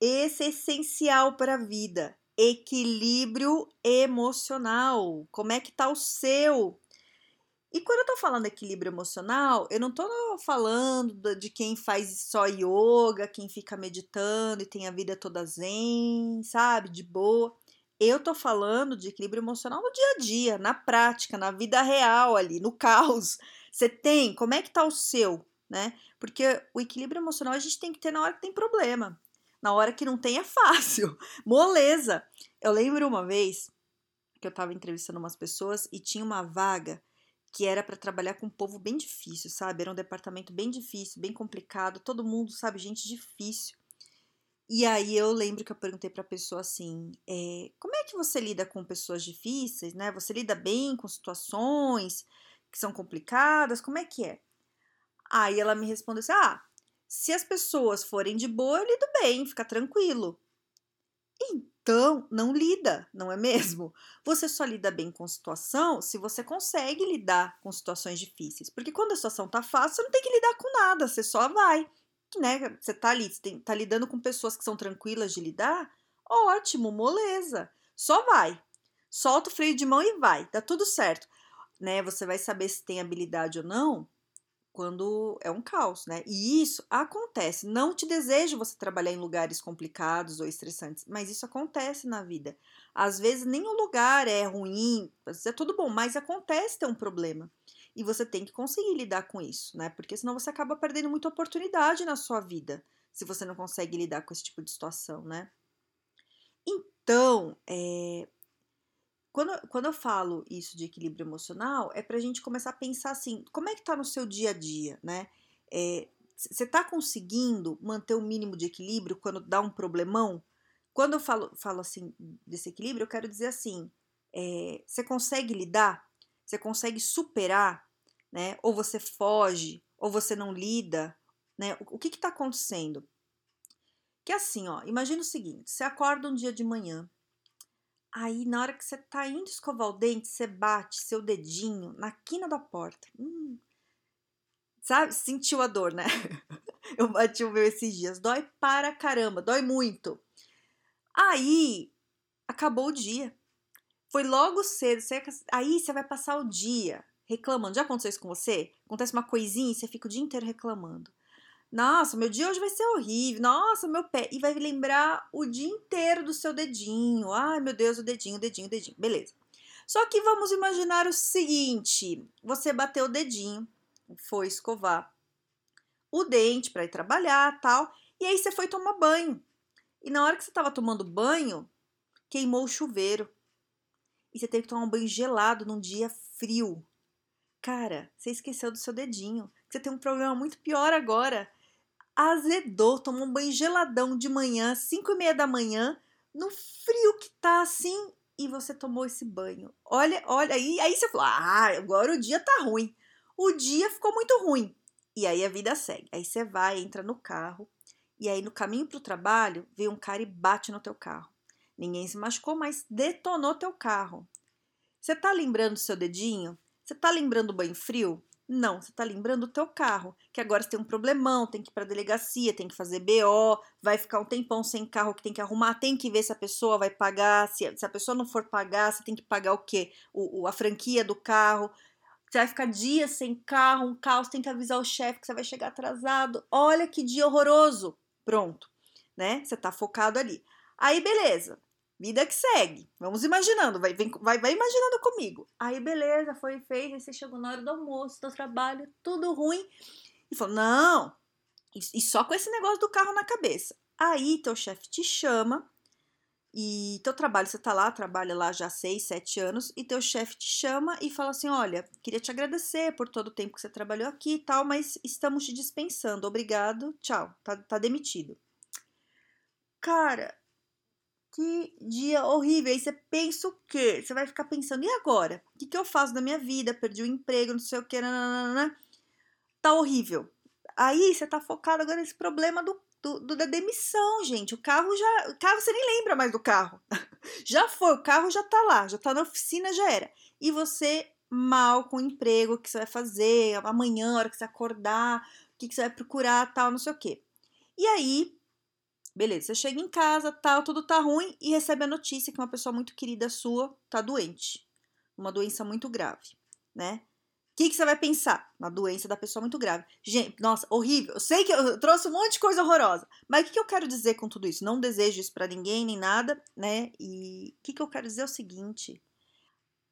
Esse é essencial para a vida. Equilíbrio emocional. Como é que tá o seu? E quando eu tô falando equilíbrio emocional, eu não tô falando de quem faz só yoga, quem fica meditando e tem a vida toda zen, sabe, de boa. Eu tô falando de equilíbrio emocional no dia a dia, na prática, na vida real ali, no caos. Você tem? Como é que tá o seu, né? Porque o equilíbrio emocional a gente tem que ter na hora que tem problema. Na hora que não tem é fácil. Moleza. Eu lembro uma vez que eu estava entrevistando umas pessoas e tinha uma vaga que era para trabalhar com um povo bem difícil, sabe? Era um departamento bem difícil, bem complicado, todo mundo, sabe, gente difícil. E aí eu lembro que eu perguntei para a pessoa assim, é, como é que você lida com pessoas difíceis, né? Você lida bem com situações que são complicadas? Como é que é? Aí ela me respondeu assim, ah, se as pessoas forem de boa, eu lido bem, fica tranquilo. Então, não lida, não é mesmo? Você só lida bem com situação se você consegue lidar com situações difíceis. Porque quando a situação tá fácil, você não tem que lidar com nada, você só vai. Né? Você tá ali, você tem, tá lidando com pessoas que são tranquilas de lidar, ótimo, moleza. Só vai. Solta o freio de mão e vai, dá tudo certo. Né? Você vai saber se tem habilidade ou não quando é um caos, né? E isso acontece. Não te desejo você trabalhar em lugares complicados ou estressantes, mas isso acontece na vida. Às vezes nem o lugar é ruim, é tudo bom, mas acontece ter um problema. E você tem que conseguir lidar com isso, né? Porque senão você acaba perdendo muita oportunidade na sua vida, se você não consegue lidar com esse tipo de situação, né? Então, é, quando, quando eu falo isso de equilíbrio emocional, é para a gente começar a pensar assim: como é que está no seu dia a dia, né? É, você está conseguindo manter o mínimo de equilíbrio quando dá um problemão? Quando eu falo, falo assim desse equilíbrio, eu quero dizer assim: é, você consegue lidar? Você consegue superar? Né? Ou você foge? Ou você não lida? Né? O, o que está acontecendo? Que é assim, ó, imagina o seguinte: você acorda um dia de manhã, Aí, na hora que você tá indo escovar o dente, você bate seu dedinho na quina da porta. Hum. Sabe? Sentiu a dor, né? Eu bati o meu esses dias. Dói para caramba, dói muito. Aí, acabou o dia. Foi logo cedo. Você, aí você vai passar o dia reclamando. Já aconteceu isso com você? Acontece uma coisinha e você fica o dia inteiro reclamando. Nossa, meu dia hoje vai ser horrível. Nossa, meu pé. E vai lembrar o dia inteiro do seu dedinho. Ai, meu Deus, o dedinho, o dedinho, o dedinho. Beleza. Só que vamos imaginar o seguinte: você bateu o dedinho, foi escovar o dente para ir trabalhar, tal, e aí você foi tomar banho. E na hora que você estava tomando banho, queimou o chuveiro. E você teve que tomar um banho gelado num dia frio. Cara, você esqueceu do seu dedinho. Você tem um problema muito pior agora azedou, tomou um banho geladão de manhã, 5 e meia da manhã, no frio que tá assim, e você tomou esse banho. Olha, olha, aí, aí você falou, ah, agora o dia tá ruim. O dia ficou muito ruim. E aí a vida segue. Aí você vai, entra no carro, e aí no caminho pro trabalho, vem um cara e bate no teu carro. Ninguém se machucou, mas detonou teu carro. Você tá lembrando do seu dedinho? Você tá lembrando do banho frio? Não, você está lembrando o teu carro, que agora você tem um problemão, tem que ir para delegacia, tem que fazer BO, vai ficar um tempão sem carro que tem que arrumar, tem que ver se a pessoa vai pagar, se, se a pessoa não for pagar, você tem que pagar o quê? O, o, a franquia do carro, você vai ficar dias sem carro, um caos, tem que avisar o chefe que você vai chegar atrasado. Olha que dia horroroso. Pronto, né? Você está focado ali. Aí, beleza. Vida que segue. Vamos imaginando, vai, vem, vai, vai imaginando comigo. Aí, beleza, foi feito, você chegou na hora do almoço, do trabalho, tudo ruim. E falou: não, e, e só com esse negócio do carro na cabeça. Aí teu chefe te chama e teu trabalho, você tá lá, trabalha lá já seis, sete anos, e teu chefe te chama e fala assim: olha, queria te agradecer por todo o tempo que você trabalhou aqui e tal, mas estamos te dispensando. Obrigado, tchau, tá, tá demitido. Cara, que dia horrível. Aí você pensa o quê? Você vai ficar pensando, e agora? O que, que eu faço da minha vida? Perdi o emprego, não sei o que, nananana. tá horrível. Aí você tá focado agora nesse problema do, do, do, da demissão, gente. O carro já. O carro você nem lembra mais do carro. já foi, o carro já tá lá, já tá na oficina, já era. E você mal com o emprego, o que você vai fazer, amanhã, a hora que você acordar, o que, que você vai procurar, tal, não sei o quê. E aí, beleza, você chega em casa, tal, tudo tá ruim e recebe a notícia que uma pessoa muito querida sua tá doente. Uma doença muito grave, né? O que, que você vai pensar? Na doença da pessoa muito grave. Gente, nossa, horrível. Eu sei que eu trouxe um monte de coisa horrorosa. Mas o que, que eu quero dizer com tudo isso? Não desejo isso para ninguém, nem nada, né? E o que, que eu quero dizer é o seguinte: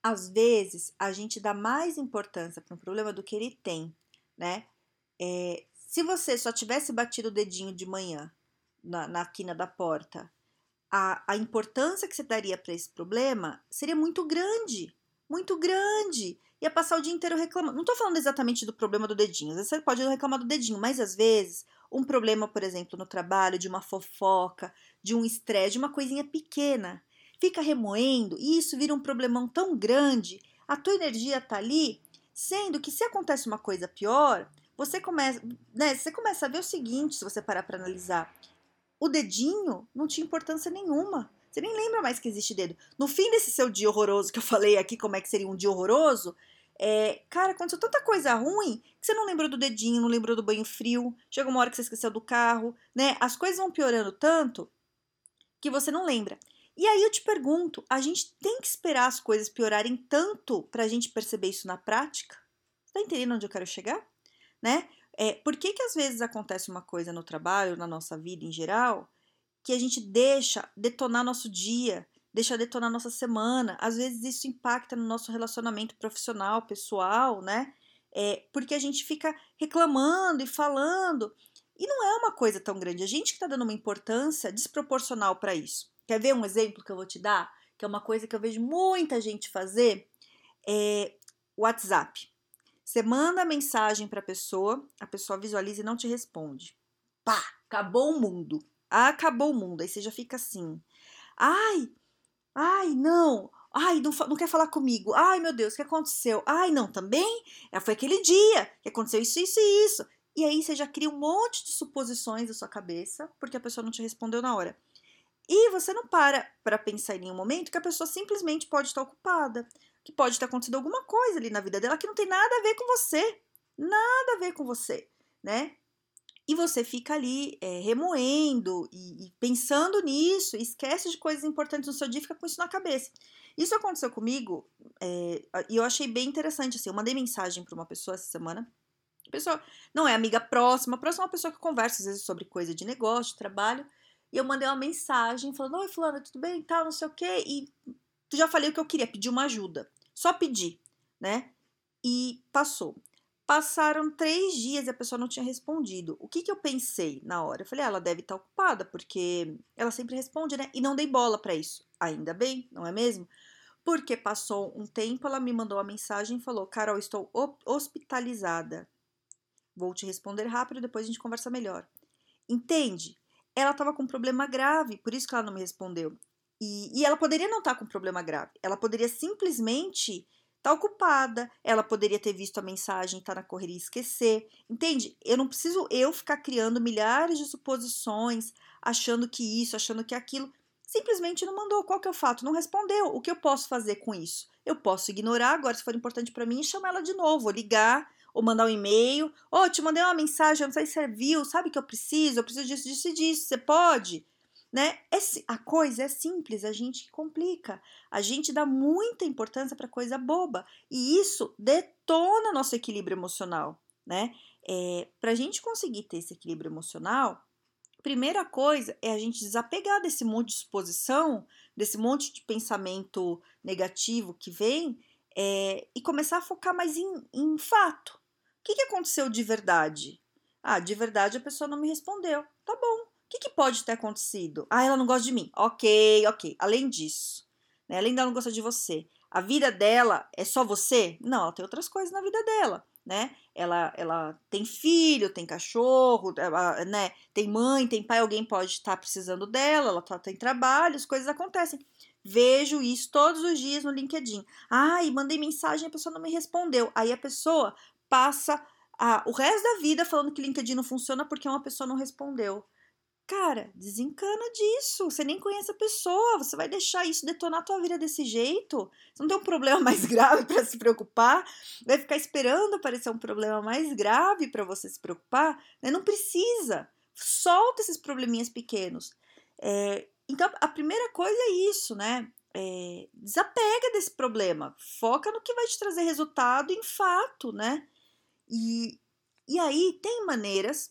às vezes a gente dá mais importância para um problema do que ele tem, né? É, se você só tivesse batido o dedinho de manhã na, na quina da porta, a, a importância que você daria para esse problema seria muito grande, muito grande. Ia passar o dia inteiro reclamando. Não estou falando exatamente do problema do dedinho, às vezes você pode reclamar do dedinho, mas às vezes um problema, por exemplo, no trabalho, de uma fofoca, de um estresse, de uma coisinha pequena fica remoendo e isso vira um problemão tão grande, a tua energia tá ali, sendo que se acontece uma coisa pior, você começa, né, você começa a ver o seguinte, se você parar para analisar, o dedinho não tinha importância nenhuma. Você nem lembra mais que existe dedo. No fim desse seu dia horroroso que eu falei aqui, como é que seria um dia horroroso, é, cara, aconteceu tanta coisa ruim que você não lembrou do dedinho, não lembrou do banho frio, chega uma hora que você esqueceu do carro, né? As coisas vão piorando tanto que você não lembra. E aí eu te pergunto, a gente tem que esperar as coisas piorarem tanto para a gente perceber isso na prática? Tá entendendo onde eu quero chegar? Né? É, por que, que às vezes acontece uma coisa no trabalho, na nossa vida em geral, que a gente deixa detonar nosso dia, deixa detonar nossa semana? Às vezes isso impacta no nosso relacionamento profissional, pessoal, né? É, porque a gente fica reclamando e falando. E não é uma coisa tão grande. A gente que está dando uma importância desproporcional para isso. Quer ver um exemplo que eu vou te dar? Que é uma coisa que eu vejo muita gente fazer. É WhatsApp. Você manda mensagem para a pessoa, a pessoa visualiza e não te responde. Pá, acabou o mundo. acabou o mundo. Aí você já fica assim. Ai, ai, não. Ai, não, não quer falar comigo. Ai, meu Deus, o que aconteceu? Ai, não, também? É, foi aquele dia que aconteceu isso, isso e isso. E aí você já cria um monte de suposições na sua cabeça, porque a pessoa não te respondeu na hora. E você não para para pensar em nenhum momento que a pessoa simplesmente pode estar ocupada, que pode ter acontecido alguma coisa ali na vida dela que não tem nada a ver com você, nada a ver com você, né? E você fica ali é, remoendo e, e, pensando nisso, esquece de coisas importantes no seu dia, fica com isso na cabeça. Isso aconteceu comigo é, e eu achei bem interessante. Assim, eu mandei mensagem para uma pessoa essa semana. Pessoa não é amiga próxima, próxima é uma pessoa que conversa às vezes sobre coisa de negócio, de trabalho. E eu mandei uma mensagem falando: Oi, Fulana, tudo bem? Tal, não sei o quê. E já falei o que eu queria, pedir uma ajuda. Só pedi, né? E passou. Passaram três dias e a pessoa não tinha respondido. O que, que eu pensei na hora? Eu falei, ah, ela deve estar ocupada, porque ela sempre responde, né? E não dei bola para isso. Ainda bem, não é mesmo? Porque passou um tempo, ela me mandou uma mensagem e falou: Carol, estou hospitalizada. Vou te responder rápido, depois a gente conversa melhor. Entende? ela estava com um problema grave, por isso que ela não me respondeu. E, e ela poderia não estar tá com problema grave, ela poderia simplesmente estar tá ocupada, ela poderia ter visto a mensagem, estar tá na correria e esquecer. Entende? Eu não preciso eu ficar criando milhares de suposições, achando que isso, achando que aquilo. Simplesmente não mandou. Qual que é o fato? Não respondeu. O que eu posso fazer com isso? Eu posso ignorar agora, se for importante para mim, chamar ela de novo, ou ligar, ou mandar um e-mail. Ô, oh, te mandei uma mensagem, não sei se você viu, sabe que eu preciso? Eu preciso disso, disso e disso. Você pode? Né? É, a coisa é simples, a gente complica. A gente dá muita importância para coisa boba. E isso detona nosso equilíbrio emocional. Né? É, para a gente conseguir ter esse equilíbrio emocional, primeira coisa é a gente desapegar desse monte de exposição, desse monte de pensamento negativo que vem é, e começar a focar mais em, em fato. O que, que aconteceu de verdade? Ah, de verdade a pessoa não me respondeu. Tá bom. Que, que pode ter acontecido? Ah, ela não gosta de mim. Ok, ok. Além disso, né, além dela não gostar de você, a vida dela é só você? Não, ela tem outras coisas na vida dela. né? Ela, ela tem filho, tem cachorro, ela, né? Tem mãe, tem pai, alguém pode estar tá precisando dela, ela tá, tem trabalho, as coisas acontecem. Vejo isso todos os dias no LinkedIn. Ai, mandei mensagem, a pessoa não me respondeu. Aí a pessoa passa a, o resto da vida falando que LinkedIn não funciona porque uma pessoa não respondeu. Cara, desencana disso. Você nem conhece a pessoa. Você vai deixar isso detonar a tua vida desse jeito? Você não tem um problema mais grave para se preocupar? Vai ficar esperando aparecer um problema mais grave para você se preocupar? Né? Não precisa. Solta esses probleminhas pequenos. É, então, a primeira coisa é isso, né? É, desapega desse problema. Foca no que vai te trazer resultado em fato, né? E, e aí tem maneiras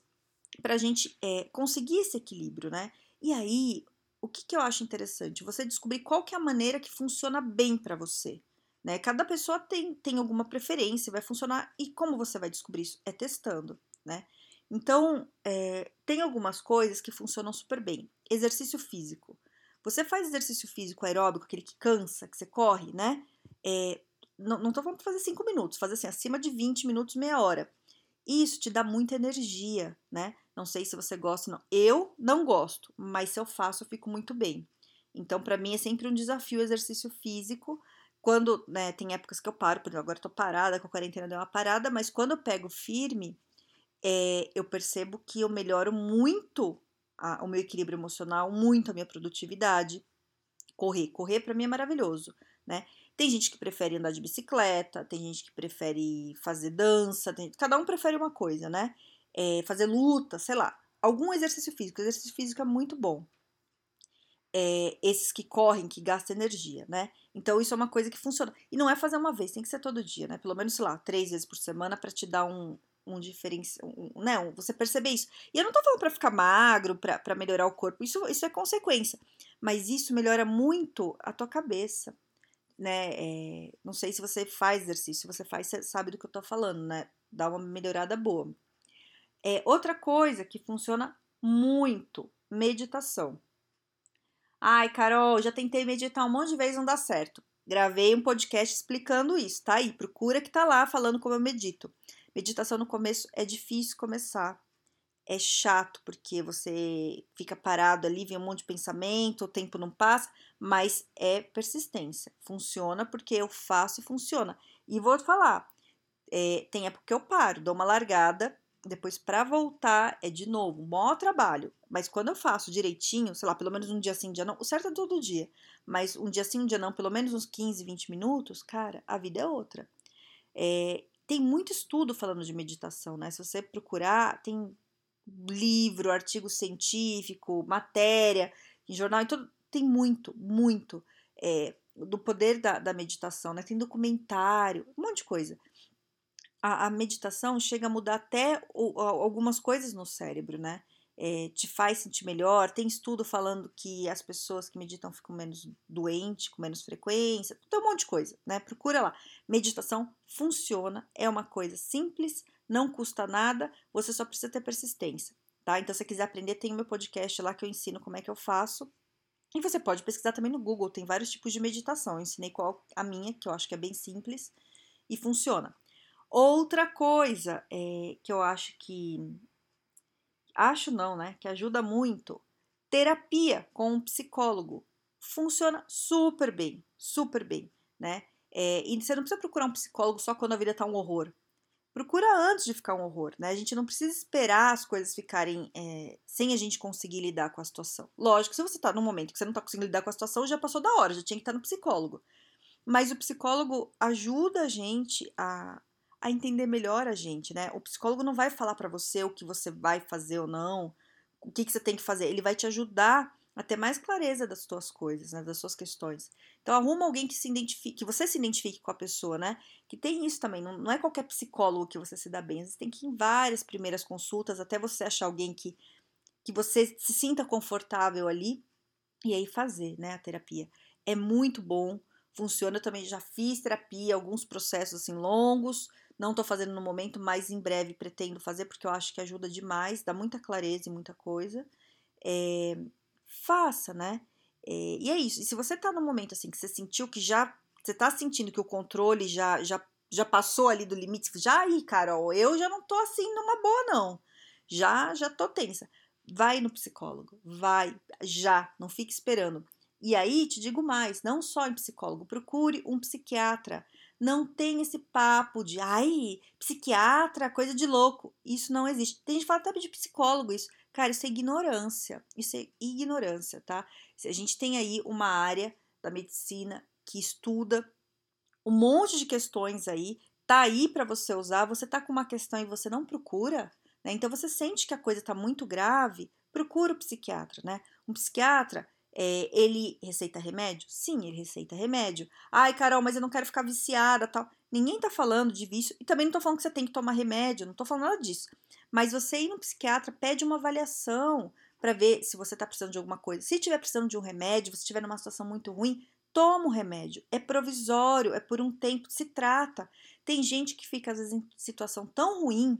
para a gente é, conseguir esse equilíbrio, né? E aí, o que, que eu acho interessante? Você descobrir qual que é a maneira que funciona bem para você. Né? Cada pessoa tem, tem alguma preferência, vai funcionar. E como você vai descobrir isso? É testando, né? Então, é, tem algumas coisas que funcionam super bem. Exercício físico. Você faz exercício físico aeróbico, aquele que cansa, que você corre, né? É, não, não tô falando pra fazer 5 minutos, fazer assim, acima de 20 minutos, meia hora. Isso te dá muita energia, né? Não sei se você gosta, não. Eu não gosto, mas se eu faço, eu fico muito bem. Então, para mim, é sempre um desafio o exercício físico. Quando, né, tem épocas que eu paro, por exemplo, agora eu tô parada, com a quarentena deu uma parada, mas quando eu pego firme, é, eu percebo que eu melhoro muito a, o meu equilíbrio emocional, muito a minha produtividade. Correr, correr para mim é maravilhoso, né? Tem gente que prefere andar de bicicleta, tem gente que prefere fazer dança, tem, cada um prefere uma coisa, né? É, fazer luta, sei lá, algum exercício físico. Exercício físico é muito bom. É, esses que correm, que gastam energia, né? Então isso é uma coisa que funciona. E não é fazer uma vez, tem que ser todo dia, né? Pelo menos, sei lá, três vezes por semana para te dar um, um diferencial, um, né? Você perceber isso. E eu não tô falando para ficar magro, para melhorar o corpo, isso, isso é consequência. Mas isso melhora muito a tua cabeça, né? É, não sei se você faz exercício, se você faz, você sabe do que eu tô falando, né? Dá uma melhorada boa. É outra coisa que funciona muito, meditação. Ai, Carol, já tentei meditar um monte de vezes, não dá certo. Gravei um podcast explicando isso, tá aí, procura que tá lá falando como eu medito. Meditação no começo é difícil começar. É chato porque você fica parado ali, vem um monte de pensamento, o tempo não passa, mas é persistência. Funciona porque eu faço e funciona. E vou te falar, é, tem época que eu paro, dou uma largada, depois para voltar é de novo, maior trabalho. Mas quando eu faço direitinho, sei lá, pelo menos um dia sim, um dia não, o certo é todo dia, mas um dia sim, um dia não, pelo menos uns 15, 20 minutos, cara, a vida é outra. É, tem muito estudo falando de meditação, né? Se você procurar, tem livro, artigo científico, matéria, em jornal, então tem muito, muito é, do poder da, da meditação, né? Tem documentário, um monte de coisa a, a meditação chega a mudar até o, algumas coisas no cérebro, né? É, te faz sentir melhor. Tem estudo falando que as pessoas que meditam ficam menos doentes, com menos frequência, tem um monte de coisa, né? Procura lá. Meditação funciona, é uma coisa simples, não custa nada, você só precisa ter persistência, tá? Então, se você quiser aprender, tem o meu podcast lá que eu ensino como é que eu faço. E você pode pesquisar também no Google, tem vários tipos de meditação. Eu ensinei qual a minha, que eu acho que é bem simples e funciona. Outra coisa é, que eu acho que. Acho não, né? Que ajuda muito. Terapia com um psicólogo. Funciona super bem, super bem, né? É, e você não precisa procurar um psicólogo só quando a vida tá um horror. Procura antes de ficar um horror, né? A gente não precisa esperar as coisas ficarem é, sem a gente conseguir lidar com a situação. Lógico, se você tá num momento que você não tá conseguindo lidar com a situação, já passou da hora, já tinha que estar no psicólogo. Mas o psicólogo ajuda a gente a, a entender melhor a gente, né? O psicólogo não vai falar para você o que você vai fazer ou não, o que, que você tem que fazer. Ele vai te ajudar a ter mais clareza das suas coisas, né? Das suas questões. Então arruma alguém que se identifique, que você se identifique com a pessoa, né? Que tem isso também. Não, não é qualquer psicólogo que você se dá bem. Você tem que ir em várias primeiras consultas até você achar alguém que que você se sinta confortável ali e aí fazer, né? A terapia é muito bom. Funciona, eu também já fiz terapia, alguns processos assim longos, não estou fazendo no momento, mas em breve pretendo fazer porque eu acho que ajuda demais, dá muita clareza e muita coisa. É, faça, né? É, e é isso. E se você está no momento assim que você sentiu que já você está sentindo que o controle já já já passou ali do limite, já aí, Carol, eu já não tô assim numa boa, não. Já, já tô tensa. Vai no psicólogo, vai, já, não fique esperando. E aí, te digo mais, não só em psicólogo, procure um psiquiatra. Não tem esse papo de, ai, psiquiatra, coisa de louco. Isso não existe. Tem gente que fala até de psicólogo isso. Cara, isso é ignorância. Isso é ignorância, tá? A gente tem aí uma área da medicina que estuda um monte de questões aí, tá aí para você usar. Você tá com uma questão e você não procura, né? Então você sente que a coisa tá muito grave, procura o psiquiatra, né? Um psiquiatra, é, ele receita remédio? Sim, ele receita remédio. Ai, Carol, mas eu não quero ficar viciada, tal. Ninguém tá falando de vício e também não tô falando que você tem que tomar remédio, não tô falando nada disso. Mas você ir no psiquiatra pede uma avaliação para ver se você tá precisando de alguma coisa. Se tiver precisando de um remédio, você estiver numa situação muito ruim, toma o remédio. É provisório, é por um tempo, se trata. Tem gente que fica, às vezes, em situação tão ruim,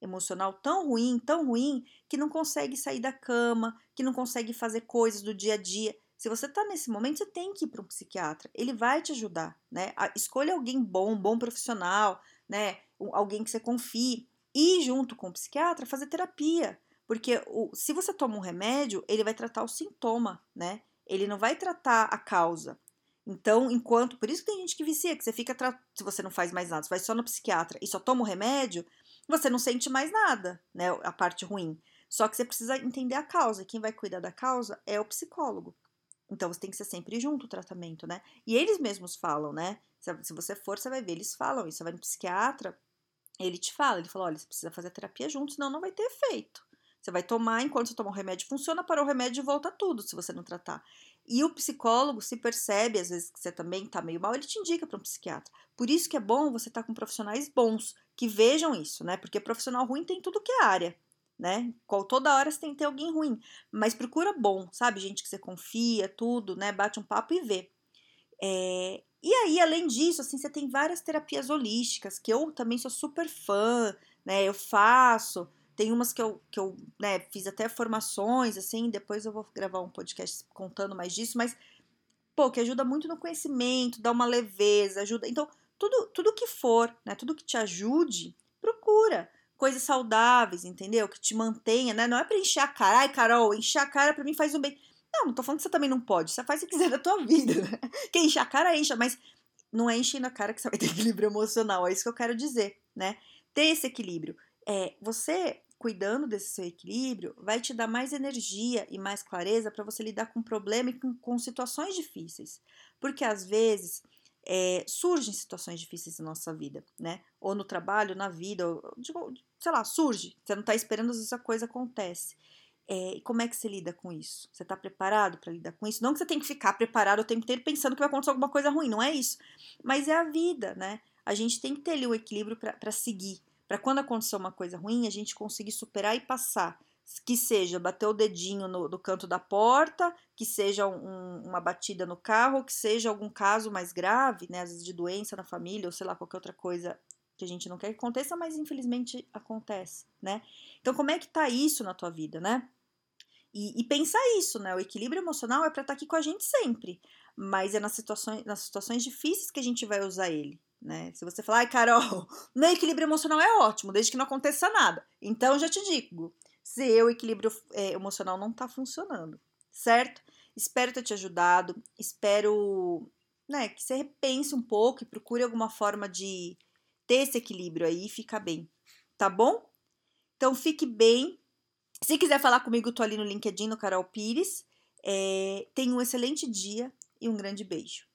emocional tão ruim, tão ruim, que não consegue sair da cama, que não consegue fazer coisas do dia a dia. Se você está nesse momento, você tem que ir para um psiquiatra. Ele vai te ajudar, né? Escolha alguém bom, um bom profissional, né? Alguém que você confie. E junto com o psiquiatra, fazer terapia. Porque o, se você toma um remédio, ele vai tratar o sintoma, né? Ele não vai tratar a causa. Então, enquanto. Por isso que tem gente que vicia, que você fica. Se você não faz mais nada, você vai só no psiquiatra e só toma o remédio, você não sente mais nada, né? A parte ruim. Só que você precisa entender a causa. Quem vai cuidar da causa é o psicólogo. Então você tem que ser sempre junto o tratamento, né? E eles mesmos falam, né? Se você for, você vai ver, eles falam isso. Você vai no psiquiatra, ele te fala, ele fala: olha, você precisa fazer terapia junto, senão não vai ter efeito. Você vai tomar, enquanto você toma o remédio, funciona, para o remédio volta tudo se você não tratar. E o psicólogo se percebe, às vezes, que você também está meio mal, ele te indica para um psiquiatra. Por isso que é bom você estar tá com profissionais bons, que vejam isso, né? Porque profissional ruim tem tudo que é área, né? Toda hora você tem que ter alguém ruim. Mas procura bom, sabe? Gente que você confia, tudo, né? Bate um papo e vê. É... E aí, além disso, assim, você tem várias terapias holísticas, que eu também sou super fã, né? Eu faço. Tem umas que eu, que eu né, fiz até formações, assim, depois eu vou gravar um podcast contando mais disso, mas, pô, que ajuda muito no conhecimento, dá uma leveza, ajuda. Então, tudo, tudo que for, né, tudo que te ajude, procura. Coisas saudáveis, entendeu? Que te mantenha, né? Não é pra encher a cara. Ai, Carol, encher a cara pra mim faz um bem. Não, não tô falando que você também não pode. Você faz o que quiser da tua vida, né? Quem enche a cara, encha, mas não é enchendo a cara que você vai ter equilíbrio emocional. É isso que eu quero dizer, né? Ter esse equilíbrio. É, você cuidando desse seu equilíbrio, vai te dar mais energia e mais clareza para você lidar com problema e com, com, situações difíceis. Porque às vezes é, surgem situações difíceis na nossa vida, né? Ou no trabalho, na vida, ou, sei lá, surge. Você não está esperando, às vezes a coisa acontece. É, e como é que você lida com isso? Você está preparado para lidar com isso? Não que você tem que ficar preparado o tempo inteiro pensando que vai acontecer alguma coisa ruim, não é isso. Mas é a vida, né? A gente tem que ter ali o equilíbrio para seguir, para quando acontecer uma coisa ruim, a gente conseguir superar e passar. Que seja bater o dedinho no, no canto da porta, que seja um, uma batida no carro, que seja algum caso mais grave, né, às vezes de doença na família, ou sei lá, qualquer outra coisa que a gente não quer que aconteça, mas infelizmente acontece, né? Então, como é que tá isso na tua vida, né? E, e pensar isso, né? O equilíbrio emocional é para estar tá aqui com a gente sempre, mas é nas situações, nas situações difíceis que a gente vai usar ele, né? Se você falar, ai, Carol, meu equilíbrio emocional é ótimo, desde que não aconteça nada. Então, já te digo, se o equilíbrio é, emocional não tá funcionando, certo? Espero ter te ajudado, espero né, que você repense um pouco e procure alguma forma de ter esse equilíbrio aí e ficar bem, tá bom? Então, fique bem. Se quiser falar comigo, tô ali no LinkedIn, no Carol Pires. É, tenha um excelente dia e um grande beijo.